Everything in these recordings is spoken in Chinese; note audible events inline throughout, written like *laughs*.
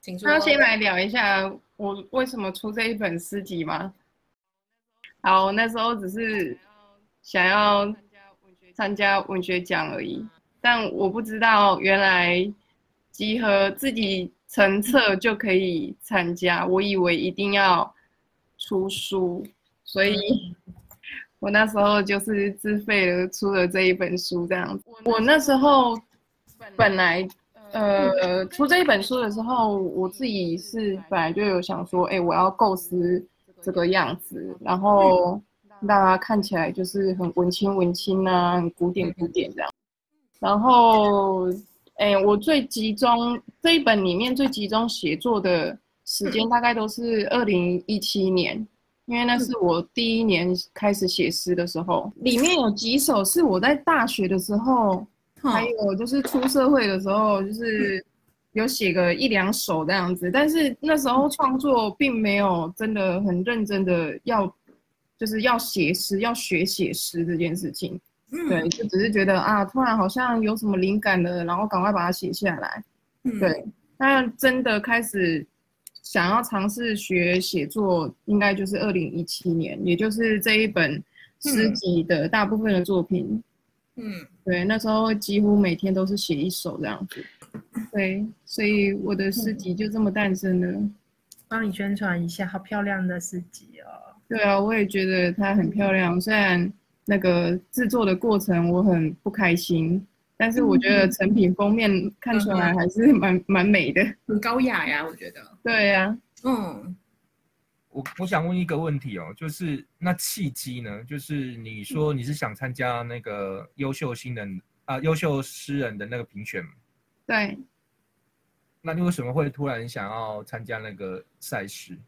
请说。那先来聊一下我为什么出这一本诗集吗？好，那时候只是想要参加文学奖而已，但我不知道原来集合自己成册就可以参加，我以为一定要出书，所以我那时候就是自费了出了这一本书这样子。我那时候本来呃出这一本书的时候，我自己是本来就有想说，哎，我要构思。这个样子，然后大家看起来就是很文青文青啊，很古典古典这样。然后，哎，我最集中这一本里面最集中写作的时间，大概都是二零一七年，因为那是我第一年开始写诗的时候。里面有几首是我在大学的时候，还有就是出社会的时候，就是。有写个一两首这样子，但是那时候创作并没有真的很认真的要，就是要写诗，要学写诗这件事情。对，就只是觉得啊，突然好像有什么灵感了，然后赶快把它写下来。对，那真的开始想要尝试学写作，应该就是二零一七年，也就是这一本诗集的大部分的作品。嗯，对，那时候几乎每天都是写一首这样子。对，所以我的诗集就这么诞生了。帮你宣传一下，好漂亮的诗集哦。对啊，我也觉得它很漂亮。虽然那个制作的过程我很不开心，但是我觉得 *laughs* 成品封面看出来还是蛮蛮美的，很高雅呀。我觉得。对呀，嗯。我我想问一个问题哦，就是那契机呢？就是你说你是想参加那个优秀新人啊，优秀诗人的那个评选。对，那你为什么会突然想要参加那个赛事？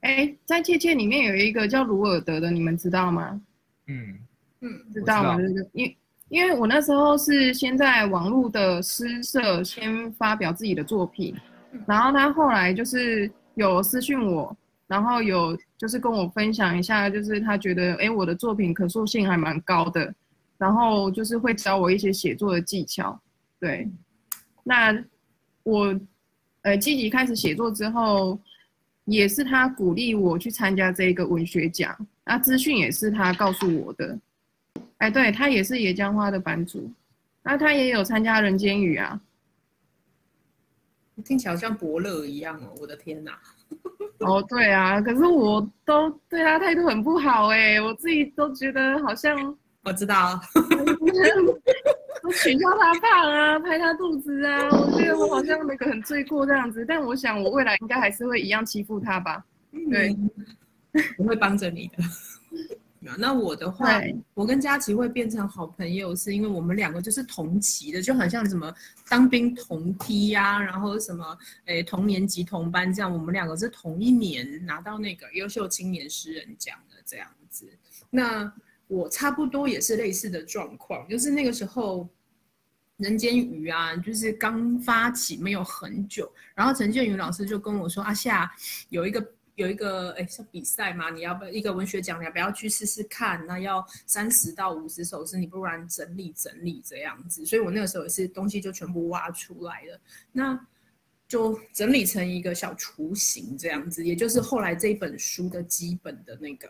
哎，在切切里面有一个叫卢尔德的，你们知道吗？嗯嗯，知道吗？因因为我那时候是先在网络的诗社先发表自己的作品，然后他后来就是有私讯我，然后有就是跟我分享一下，就是他觉得哎我的作品可塑性还蛮高的，然后就是会教我一些写作的技巧，对。那我，呃，积极开始写作之后，也是他鼓励我去参加这个文学奖。那资讯也是他告诉我的。哎，对他也是野江花的版主，那他也有参加人间雨啊。听起来像伯乐一样哦，我的天哪！哦，对啊，可是我都对他态度很不好哎，我自己都觉得好像。*laughs* 我知道。*laughs* 我取笑他胖啊，拍他肚子啊，我觉得我好像那个很罪过这样子，但我想我未来应该还是会一样欺负他吧。对，我会帮着你的。那我的话，我跟佳琪会变成好朋友，是因为我们两个就是同期的，就很像什么当兵同梯呀，然后什么诶同年级同班这样，我们两个是同一年拿到那个优秀青年诗人奖的这样子。那我差不多也是类似的状况，就是那个时候，人间鱼啊，就是刚发起没有很久，然后陈建宇老师就跟我说：“阿夏有一个有一个哎像比赛嘛，你要不一个文学奖，你要不要去试试看？那要三十到五十首诗，你不然整理整理这样子。所以我那个时候也是东西就全部挖出来了，那就整理成一个小雏形这样子，也就是后来这本书的基本的那个。”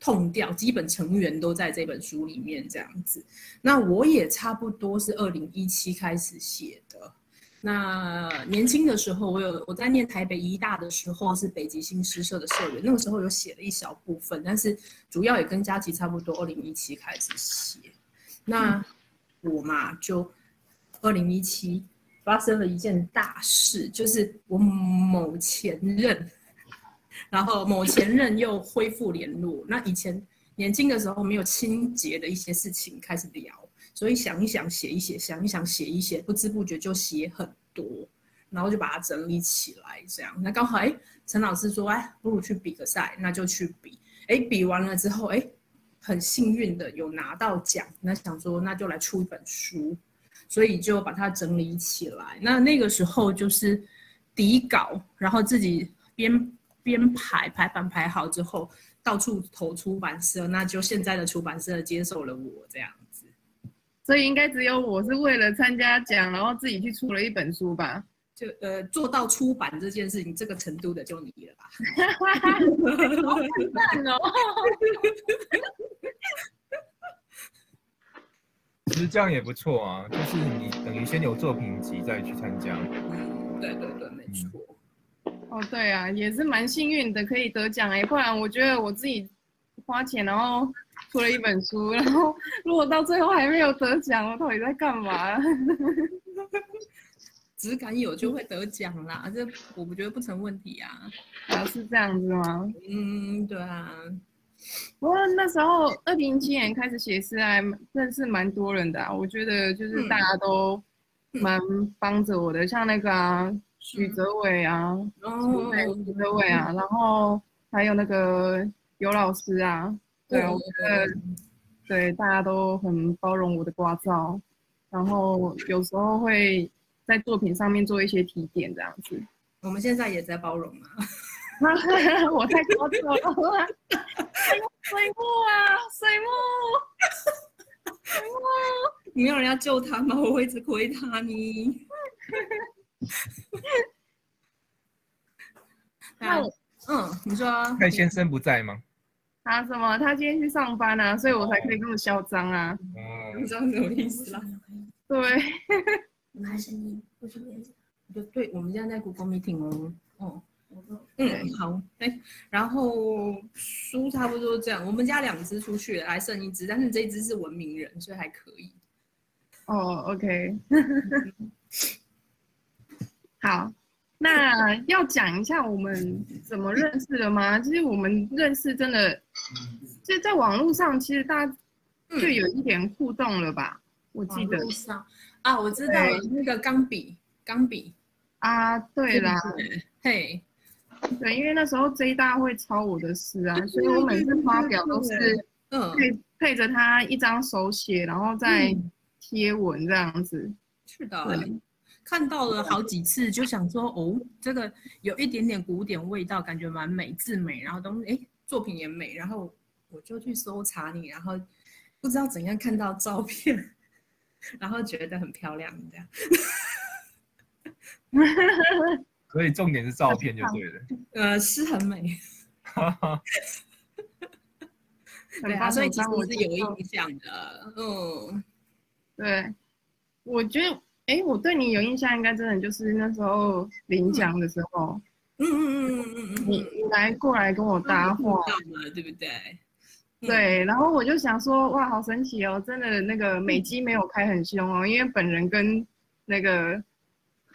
痛掉，基本成员都在这本书里面这样子。那我也差不多是二零一七开始写的。那年轻的时候，我有我在念台北医大的时候是北极星诗社的社员，那个时候有写了一小部分，但是主要也跟佳琪差不多，二零一七开始写。那我嘛，就二零一七发生了一件大事，就是我某前任。然后某前任又恢复联络，那以前年轻的时候没有清洁的一些事情开始聊，所以想一想写一写，想一想写一写，不知不觉就写很多，然后就把它整理起来，这样。那刚好哎，陈老师说哎，不如去比个赛，那就去比。哎，比完了之后哎，很幸运的有拿到奖，那想说那就来出一本书，所以就把它整理起来。那那个时候就是底稿，然后自己编。编排排版排好之后，到处投出版社，那就现在的出版社接受了我这样，所以应该只有我是为了参加奖，然后自己去出了一本书吧？就呃做到出版这件事情这个程度的就你了吧？好赞哦！*laughs* 其实这样也不错啊，就是你等于先有作品集再去参加。嗯，对对对，没错。哦，对啊，也是蛮幸运的，可以得奖哎，不然我觉得我自己花钱然后出了一本书，然后如果到最后还没有得奖，我到底在干嘛？*laughs* 只敢有就会得奖啦，这我不觉得不成问题啊。啊，是这样子吗？嗯，对啊。不过那时候二零一七年开始写诗，还认识蛮多人的。我觉得就是大家都蛮帮着我的，像那个啊许哲伟啊，许哲伟啊，然后还有那个尤老师啊，对，我觉得对大家都很包容我的聒噪，然后有时候会。在作品上面做一些提点，这样子。我们现在也在包容啊。*laughs* 我太高调了。水木啊，水木，水木，*laughs* 没有人要救他吗？我会一直亏他呢。*laughs* 那嗯，你说蔡先生不在吗？他什么？他今天去上班啊，所以我才可以这么嚣张啊。你知道什么意思啦？对。我还声音，不是别就对，我们现在在 Google Meeting 哦，哦，嗯，好，哎，然后书差不多这样，我们家两只出去了，还剩一只，但是这一只是文明人，所以还可以。哦，OK，好，那要讲一下我们怎么认识的吗？*laughs* 其实我们认识真的，就在网络上，其实大家就有一点互动了吧？我记得。啊，我知道那个钢笔，钢笔啊，对啦，嘿，对，因为那时候 J 大会抄我的诗啊，所以我每次发表都是配配着他一张手写，然后再贴文这样子。是的，看到了好几次，就想说哦，这个有一点点古典味道，感觉蛮美，字美，然后东哎作品也美，然后我就去搜查你，然后不知道怎样看到照片。*laughs* 然后觉得很漂亮，这样。所以重点是照片就对了。呃，是很美。*laughs* 对啊，所以其实我是有印象的。嗯，对。我觉得，哎，我对你有印象，应该真的就是那时候领奖的时候。嗯嗯嗯嗯嗯嗯。你你来过来跟我搭话，对不对？对，然后我就想说，哇，好神奇哦！真的那个美肌没有开很凶哦，因为本人跟那个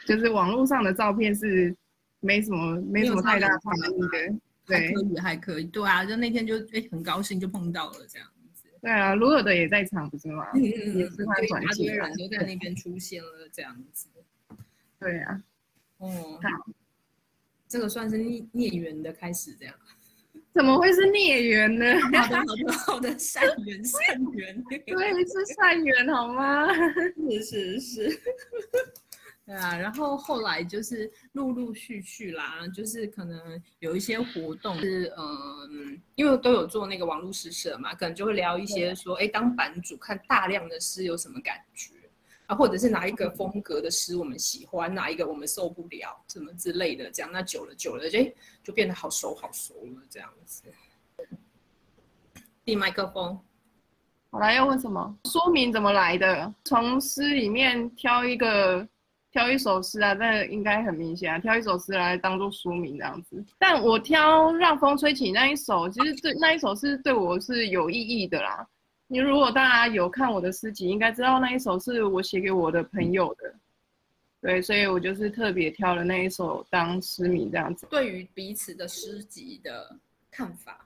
就是网络上的照片是没什么没什么太大差异的。对，可以还可以。对啊，就那天就哎很高兴就碰到了这样子。对啊，卢尔的也在场不是吗？嗯嗯嗯，也是他转机，人都在那边出现了这样子。*laughs* 对啊，哦，好，这个算是孽孽缘的开始这样。怎么会是孽缘呢？好的，好的，好的，善缘，善缘，*laughs* 对，是善缘，好吗？是 *laughs* 是是，对啊。然后后来就是陆陆续续啦，就是可能有一些活动是，嗯，因为都有做那个网络诗社嘛，可能就会聊一些说，哎，当版主看大量的诗有什么感觉。啊，或者是哪一个风格的诗我们喜欢，哪一个我们受不了，什么之类的，这样那久了久了，就就变得好熟好熟了，这样子。递麦克风，好了，要问什么？说明怎么来的？从诗里面挑一个，挑一首诗啊，这应该很明显啊，挑一首诗来当做书名这样子。但我挑《让风吹起》那一首，其实对那一首是对我是有意义的啦。你如果大家有看我的诗集，应该知道那一首是我写给我的朋友的，对，所以我就是特别挑了那一首当诗名这样子。对于彼此的诗集的看法，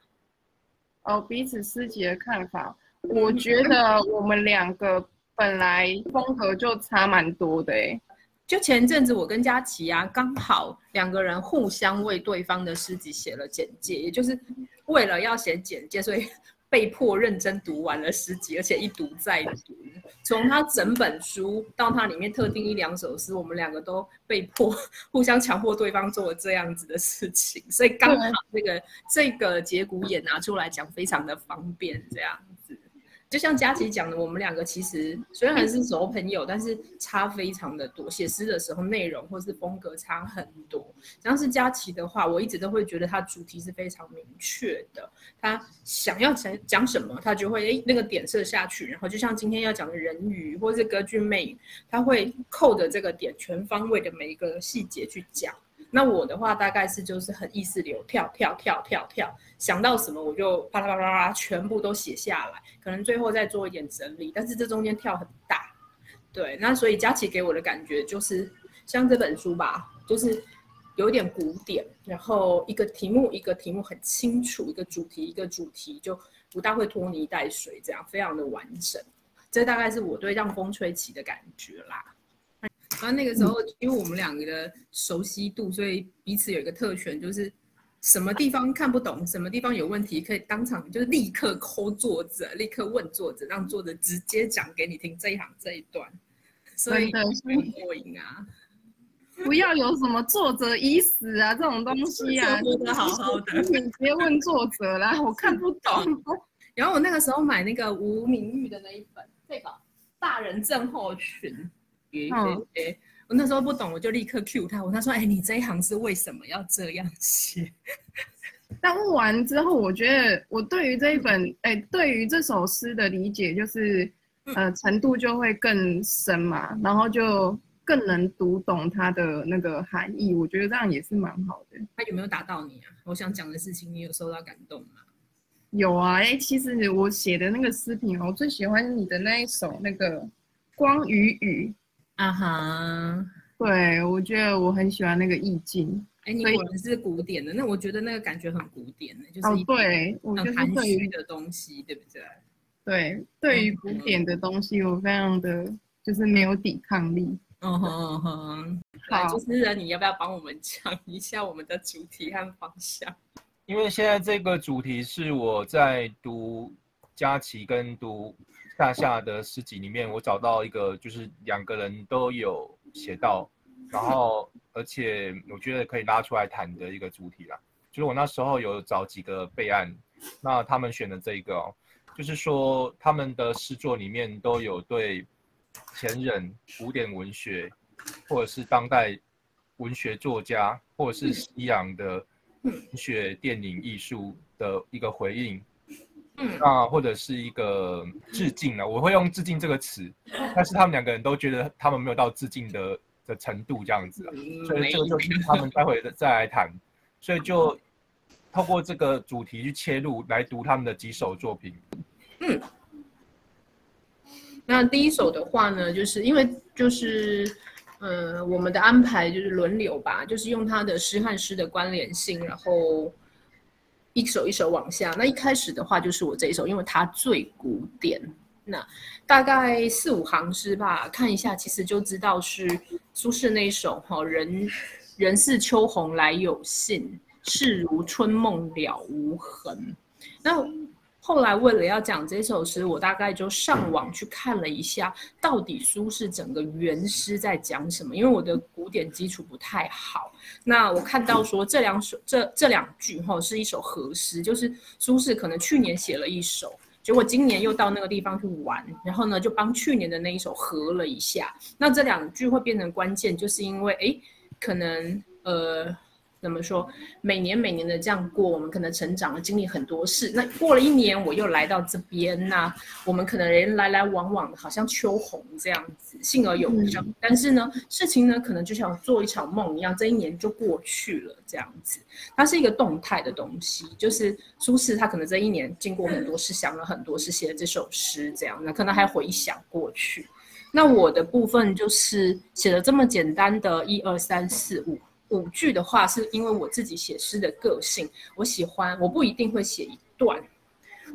哦，彼此诗集的看法，我觉得我们两个本来风格就差蛮多的哎。就前阵子我跟佳琪啊，刚好两个人互相为对方的诗集写了简介，也就是为了要写简介，所以。*laughs* 被迫认真读完了诗集，而且一读再读，从他整本书到他里面特定一两首诗，我们两个都被迫 *laughs* 互相强迫对方做了这样子的事情，所以刚好这个这个节骨眼拿出来讲，非常的方便这样子。就像佳琪讲的，我们两个其实虽然是熟朋友，但是差非常的多。写诗的时候，内容或是风格差很多。像是佳琪的话，我一直都会觉得他主题是非常明确的。他想要讲讲什么，他就会诶那个点射下去。然后就像今天要讲的人鱼或是歌剧魅影，他会扣着这个点，全方位的每一个细节去讲。那我的话大概是就是很意识流，跳跳跳跳跳，想到什么我就啪啦啪啦啪啦全部都写下来，可能最后再做一点整理，但是这中间跳很大，对，那所以佳琪给我的感觉就是像这本书吧，就是有点古典，然后一个题目一个题目很清楚，一个主题一个主题就不大会拖泥带水，这样非常的完整，这大概是我对让风吹起的感觉啦。然后那个时候，因为我们两个的熟悉度，所以彼此有一个特权，就是什么地方看不懂，什么地方有问题，可以当场就是立刻抠作者，立刻问作者，让作者直接讲给你听这一行这一段，所以很过瘾啊！*laughs* 不要有什么作者已死啊这种东西啊，说的好好的，你直接问作者啦，我看不懂。然后我那个时候买那个吴明玉的那一本，这个大人症候群。嗯，我那时候不懂，我就立刻 Q 他。我他说：“哎，你这一行是为什么要这样写？” *laughs* 但问完之后，我觉得我对于这一本，哎，对于这首诗的理解，就是呃程度就会更深嘛，然后就更能读懂它的那个含义。我觉得这样也是蛮好的。他有没有打到你啊？我想讲的事情，你有受到感动吗？有啊，哎，其实我写的那个诗评，我最喜欢你的那一首那个《光与雨》。啊哈，对，我觉得我很喜欢那个意境。哎，你果然是古典的，那我觉得那个感觉很古典的，就是哦，对，很含蓄的东西，对不对？对，对于古典的东西，我非常的就是没有抵抗力。嗯哼嗯哼，好，主持人，你要不要帮我们讲一下我们的主题和方向？因为现在这个主题是我在读佳琪跟读。大夏的诗集里面，我找到一个，就是两个人都有写到，然后而且我觉得可以拉出来谈的一个主题啦。就是我那时候有找几个备案，那他们选的这一个，哦，就是说他们的诗作里面都有对前人、古典文学，或者是当代文学作家，或者是西洋的文学、电影艺术的一个回应。那或者是一个致敬了，我会用致敬这个词，但是他们两个人都觉得他们没有到致敬的的程度这样子，所以这个就是他们待会再来谈，所以就透过这个主题去切入来读他们的几首作品。嗯，那第一首的话呢，就是因为就是呃我们的安排就是轮流吧，就是用他的诗和诗的关联性，然后。一首一首往下，那一开始的话就是我这一首，因为它最古典。那大概四五行诗吧，看一下其实就知道是苏轼那一首哈，人 *laughs* 人似秋鸿来有信，事如春梦了无痕。那后来为了要讲这首诗，我大概就上网去看了一下，到底苏轼整个原诗在讲什么。因为我的古典基础不太好，那我看到说这两首这这两句哈是一首和诗，就是苏轼可能去年写了一首，结果今年又到那个地方去玩，然后呢就帮去年的那一首合了一下。那这两句会变成关键，就是因为哎，可能呃。怎么说？每年每年的这样过，我们可能成长了，经历很多事。那过了一年，我又来到这边，那我们可能人来来往往的，好像秋红这样子，幸而永生。但是呢，事情呢，可能就像做一场梦一样，这一年就过去了，这样子。它是一个动态的东西，就是苏轼他可能这一年经过很多事，想了很多事，写了这首诗，这样。那可能还回想过去。那我的部分就是写了这么简单的一二三四五。五句的话，是因为我自己写诗的个性，我喜欢，我不一定会写一段，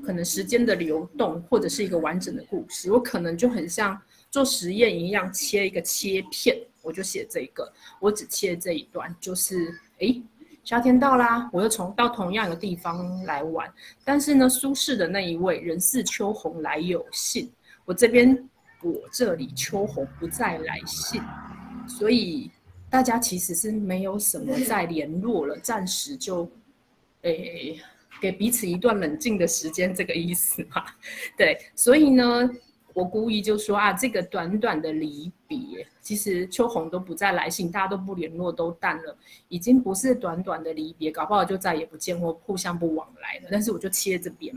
可能时间的流动或者是一个完整的故事，我可能就很像做实验一样，切一个切片，我就写这个，我只切这一段，就是哎，夏天到啦，我又从到同样的地方来玩，但是呢，苏轼的那一位人似秋鸿来有信，我这边我这里秋鸿不再来信，所以。大家其实是没有什么再联络了，*laughs* 暂时就，诶，给彼此一段冷静的时间，这个意思嘛？对，所以呢，我故意就说啊，这个短短的离别，其实秋红都不再来信，大家都不联络，都淡了，已经不是短短的离别，搞不好就再也不见或互相不往来了。但是我就切这边，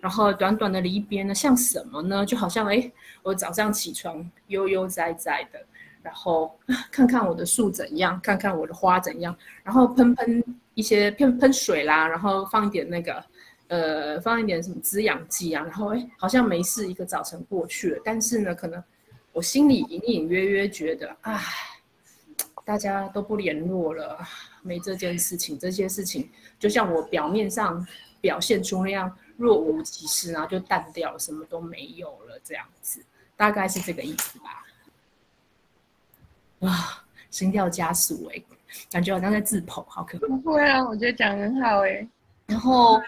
然后短短的离别呢，像什么呢？就好像哎，我早上起床悠悠哉哉的。然后 *laughs* 看看我的树怎样，看看我的花怎样，然后喷喷一些喷喷水啦，然后放一点那个，呃，放一点什么滋养剂啊，然后哎，好像没事，一个早晨过去了。但是呢，可能我心里隐隐约约觉得，唉，大家都不联络了，没这件事情，这些事情就像我表面上表现出那样若无其事然后就淡掉了，什么都没有了，这样子，大概是这个意思吧。哇，心跳加速哎，感觉好像在自捧，好可怕。不会啊，我觉得讲很好哎。然后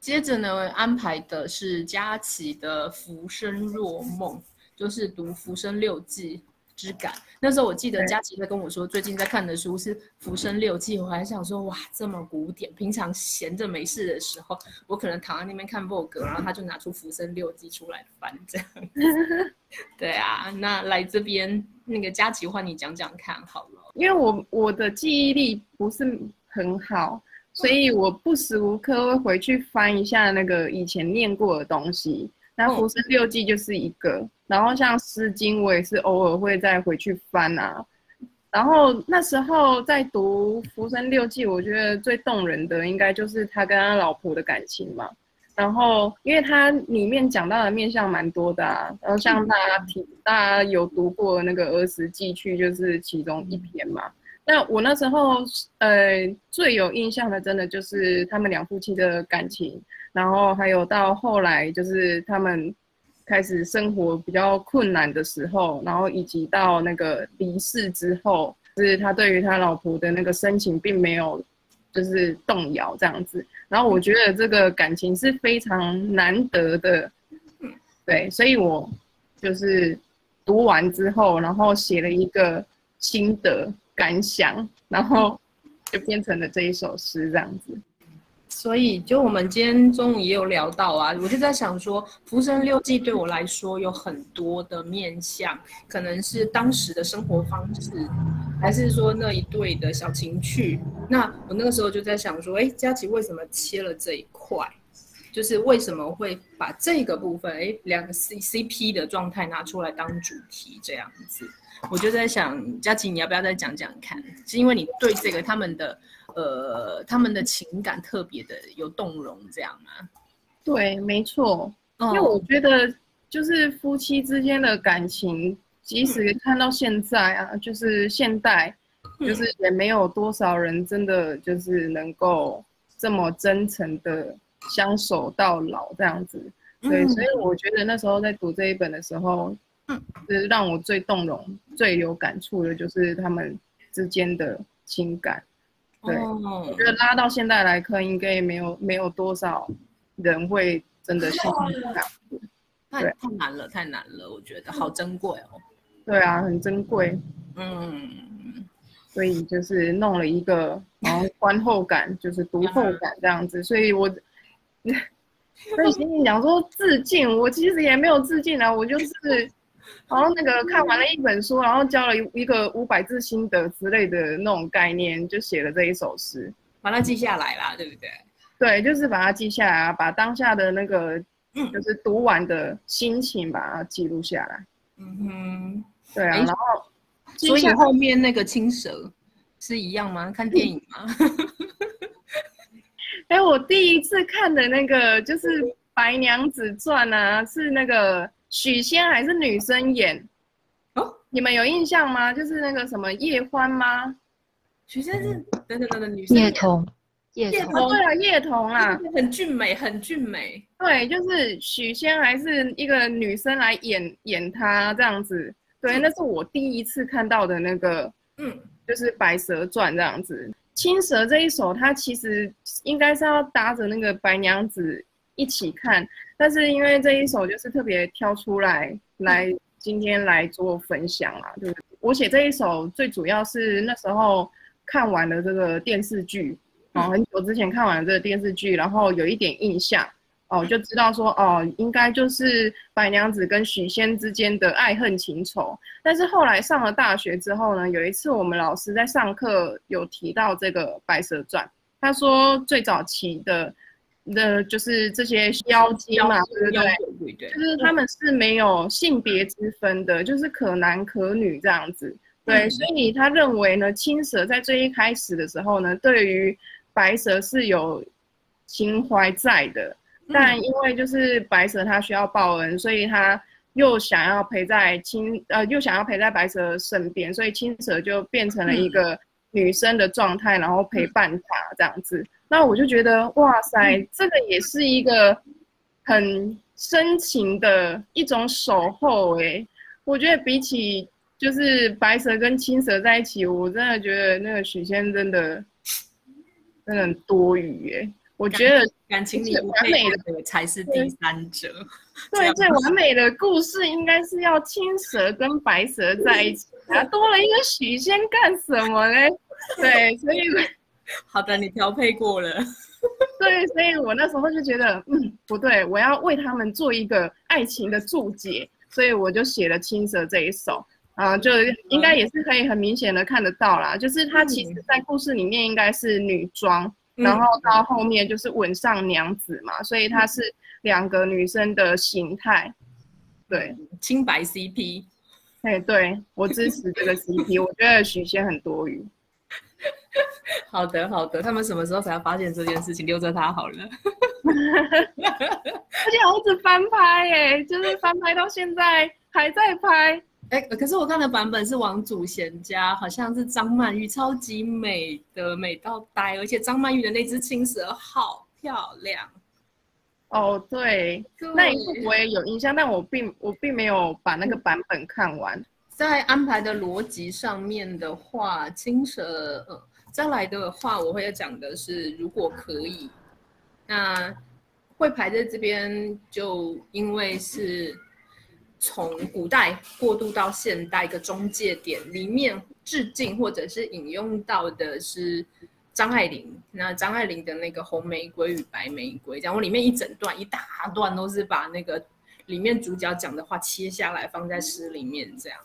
接着呢，安排的是佳琪的《浮生若梦》，就是读《浮生六记》。之感。那时候我记得佳琪在跟我说，最近在看的书是《浮生六记》，我还想说，哇，这么古典。平常闲着没事的时候，我可能躺在那边看 Vogue，然后他就拿出《浮生六记》出来翻，这样。*laughs* 对啊，那来这边那个佳琪换你讲讲看好了。因为我我的记忆力不是很好，所以我不时无刻会回去翻一下那个以前念过的东西。那《浮生六记》就是一个。然后像《诗经》，我也是偶尔会再回去翻啊。然后那时候在读《浮生六记》，我觉得最动人的应该就是他跟他老婆的感情嘛。然后，因为他里面讲到的面相蛮多的啊。然后像大家提，大家有读过那个《儿时记去》，就是其中一篇嘛。那我那时候呃最有印象的，真的就是他们两夫妻的感情。然后还有到后来，就是他们。开始生活比较困难的时候，然后以及到那个离世之后，就是他对于他老婆的那个深情并没有就是动摇这样子。然后我觉得这个感情是非常难得的，对，所以我就是读完之后，然后写了一个心得感想，然后就变成了这一首诗这样子。所以，就我们今天中午也有聊到啊，我就在想说，《浮生六记》对我来说有很多的面相，可能是当时的生活方式，还是说那一对的小情趣。那我那个时候就在想说，哎，佳琪为什么切了这一块？就是为什么会把这个部分，哎，两个 C C P 的状态拿出来当主题这样子？我就在想，佳琪你要不要再讲讲看？是因为你对这个他们的。呃，他们的情感特别的有动容，这样吗？对，没错。因为我觉得，就是夫妻之间的感情，即使看到现在啊，就是现代，就是也没有多少人真的就是能够这么真诚的相守到老这样子。对，所以我觉得那时候在读这一本的时候，嗯，是让我最动容、最有感触的，就是他们之间的情感。对，我觉得拉到现在来看，应该也没有没有多少人会真的相信这样。太太难了，太难了，我觉得好珍贵哦。对啊，很珍贵。嗯，所以就是弄了一个，然后观后感，就是读后感这样子。所以我，*laughs* 所以心里讲说致敬，我其实也没有致敬啊，我就是。然后那个看完了一本书，然后交了一一个五百字心得之类的那种概念，就写了这一首诗，把它记下来啦，对不对？对，就是把它记下来啊，把当下的那个就是读完的心情把它记录下来。嗯哼，对啊。然后，所以后面那个青蛇是一样吗？看电影吗？*laughs* 哎，我第一次看的那个就是《白娘子传》啊，是那个。许仙还是女生演，哦，你们有印象吗？就是那个什么叶欢吗？许仙是等等等等女生。叶童，叶童，对啊，叶童啊，很俊美，很俊美。对，就是许仙还是一个女生来演演他这样子。对，那是我第一次看到的那个，嗯，就是《白蛇传》这样子。青蛇这一首，它其实应该是要搭着那个白娘子。一起看，但是因为这一首就是特别挑出来来今天来做分享啊，就是我写这一首最主要是那时候看完了这个电视剧，哦，很久之前看完这个电视剧，然后有一点印象，哦，就知道说哦，应该就是白娘子跟许仙之间的爱恨情仇。但是后来上了大学之后呢，有一次我们老师在上课有提到这个《白蛇传》，他说最早期的。的就是这些妖精嘛，对不对？就是他们是没有性别之分的，就是可男可女这样子。对，所以他认为呢，青蛇在最一开始的时候呢，对于白蛇是有情怀在的，但因为就是白蛇他需要报恩，所以他又想要陪在青呃又想要陪在白蛇身边，所以青蛇就变成了一个女生的状态，然后陪伴他这样子。那我就觉得，哇塞，这个也是一个很深情的一种守候哎。我觉得比起就是白蛇跟青蛇在一起，我真的觉得那个许仙真的真的很多余哎。我觉得感情里完美的才是第三者。对，最完美的故事应该是要青蛇跟白蛇在一起，*laughs* 啊，多了一个许仙干什么嘞？对，所以。好的，你调配过了。对，所以我那时候就觉得，嗯，不对，我要为他们做一个爱情的注解，所以我就写了《青蛇》这一首啊，就应该也是可以很明显的看得到啦，就是他其实在故事里面应该是女装，然后到后面就是吻上娘子嘛，所以她是两个女生的形态。对，清白 CP。哎，对我支持这个 CP，我觉得许仙很多余。*laughs* *laughs* 好的，好的。他们什么时候才要发现这件事情？留着他好了。*laughs* 而且好直翻拍耶，就是翻拍到现在还在拍。哎，可是我看的版本是王祖贤家，好像是张曼玉，超级美的，美到呆。而且张曼玉的那只青蛇好漂亮。哦，对，那一部我也有印象，但我并我并没有把那个版本看完。在安排的逻辑上面的话，青蛇，呃，再来的话，我会要讲的是，如果可以，那会排在这边，就因为是从古代过渡到现代一个中介点，里面致敬或者是引用到的是张爱玲，那张爱玲的那个红玫瑰与白玫瑰，讲我里面一整段一大段都是把那个里面主角讲的话切下来放在诗里面这样。